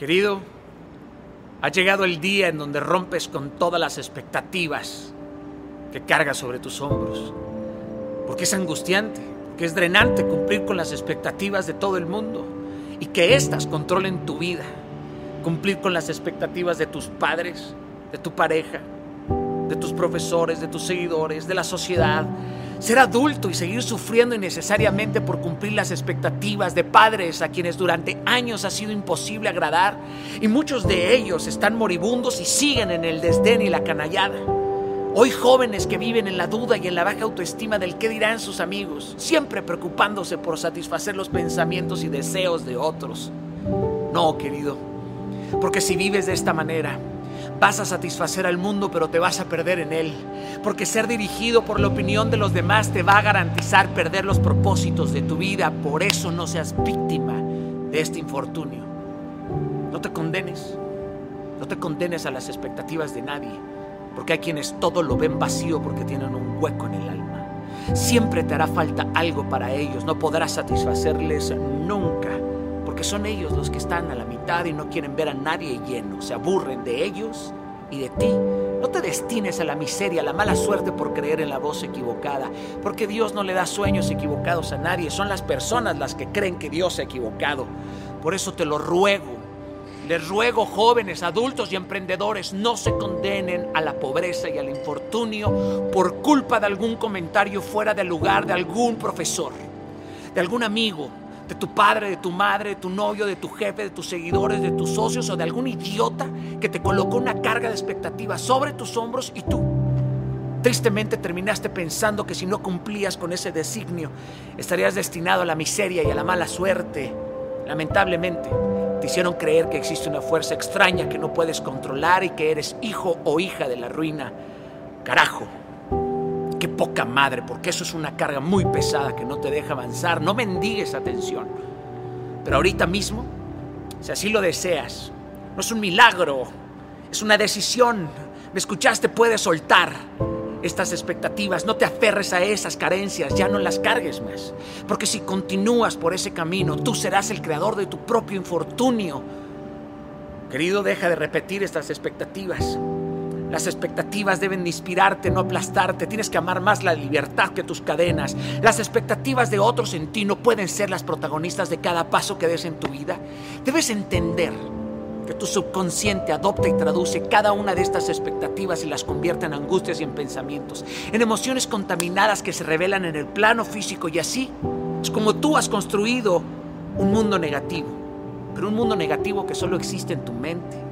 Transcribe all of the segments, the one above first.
Querido, ha llegado el día en donde rompes con todas las expectativas que cargas sobre tus hombros. Porque es angustiante, que es drenante cumplir con las expectativas de todo el mundo y que éstas controlen tu vida. Cumplir con las expectativas de tus padres, de tu pareja, de tus profesores, de tus seguidores, de la sociedad. Ser adulto y seguir sufriendo innecesariamente por cumplir las expectativas de padres a quienes durante años ha sido imposible agradar y muchos de ellos están moribundos y siguen en el desdén y la canallada. Hoy jóvenes que viven en la duda y en la baja autoestima del qué dirán sus amigos, siempre preocupándose por satisfacer los pensamientos y deseos de otros. No, querido, porque si vives de esta manera, Vas a satisfacer al mundo, pero te vas a perder en él. Porque ser dirigido por la opinión de los demás te va a garantizar perder los propósitos de tu vida. Por eso no seas víctima de este infortunio. No te condenes. No te condenes a las expectativas de nadie. Porque hay quienes todo lo ven vacío porque tienen un hueco en el alma. Siempre te hará falta algo para ellos. No podrás satisfacerles nunca porque son ellos los que están a la mitad y no quieren ver a nadie lleno, se aburren de ellos y de ti. No te destines a la miseria, a la mala suerte por creer en la voz equivocada, porque Dios no le da sueños equivocados a nadie, son las personas las que creen que Dios se ha equivocado. Por eso te lo ruego, les ruego jóvenes, adultos y emprendedores, no se condenen a la pobreza y al infortunio por culpa de algún comentario fuera del lugar de algún profesor, de algún amigo, de tu padre, de tu madre, de tu novio, de tu jefe, de tus seguidores, de tus socios o de algún idiota que te colocó una carga de expectativas sobre tus hombros y tú tristemente terminaste pensando que si no cumplías con ese designio estarías destinado a la miseria y a la mala suerte. Lamentablemente, te hicieron creer que existe una fuerza extraña que no puedes controlar y que eres hijo o hija de la ruina. Carajo, poca madre, porque eso es una carga muy pesada que no te deja avanzar. No mendigues atención. Pero ahorita mismo, si así lo deseas, no es un milagro, es una decisión. ¿Me escuchaste? Puedes soltar estas expectativas, no te aferres a esas carencias, ya no las cargues más. Porque si continúas por ese camino, tú serás el creador de tu propio infortunio. Querido, deja de repetir estas expectativas. Las expectativas deben inspirarte, no aplastarte. Tienes que amar más la libertad que tus cadenas. Las expectativas de otros en ti no pueden ser las protagonistas de cada paso que des en tu vida. Debes entender que tu subconsciente adopta y traduce cada una de estas expectativas y las convierte en angustias y en pensamientos, en emociones contaminadas que se revelan en el plano físico y así es como tú has construido un mundo negativo, pero un mundo negativo que solo existe en tu mente.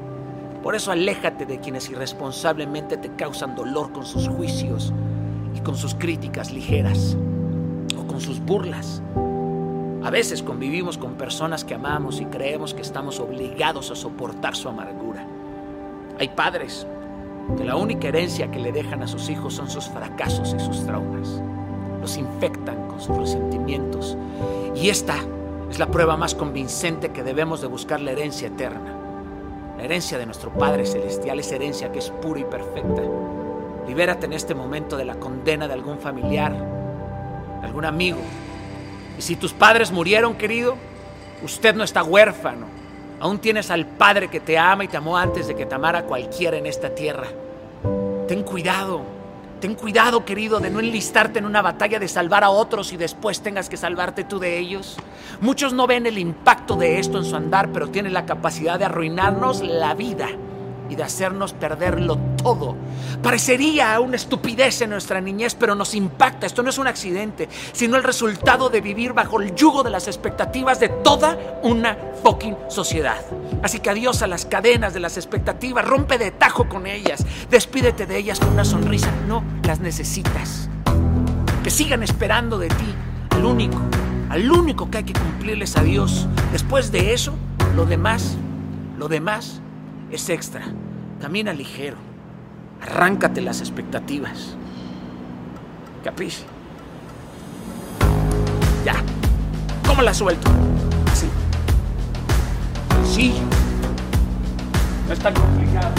Por eso aléjate de quienes irresponsablemente te causan dolor con sus juicios y con sus críticas ligeras o con sus burlas. A veces convivimos con personas que amamos y creemos que estamos obligados a soportar su amargura. Hay padres que la única herencia que le dejan a sus hijos son sus fracasos y sus traumas. Los infectan con sus resentimientos. Y esta es la prueba más convincente que debemos de buscar la herencia eterna. La herencia de nuestro Padre Celestial es herencia que es pura y perfecta. Libérate en este momento de la condena de algún familiar, de algún amigo. Y si tus padres murieron, querido, usted no está huérfano. Aún tienes al Padre que te ama y te amó antes de que te amara cualquiera en esta tierra. Ten cuidado Ten cuidado, querido, de no enlistarte en una batalla de salvar a otros y después tengas que salvarte tú de ellos. Muchos no ven el impacto de esto en su andar, pero tienen la capacidad de arruinarnos la vida y de hacernos perderlo todo. Parecería una estupidez en nuestra niñez, pero nos impacta. Esto no es un accidente, sino el resultado de vivir bajo el yugo de las expectativas de toda una fucking sociedad. Así que adiós a las cadenas de las expectativas, rompe de tajo con ellas, despídete de ellas con una sonrisa. No las necesitas. Que sigan esperando de ti al único, al único que hay que cumplirles a Dios. Después de eso, lo demás, lo demás es extra. Camina ligero. Arráncate las expectativas. Capiche. Ya. ¿Cómo la suelto? Así. Sí. No es tan complicado.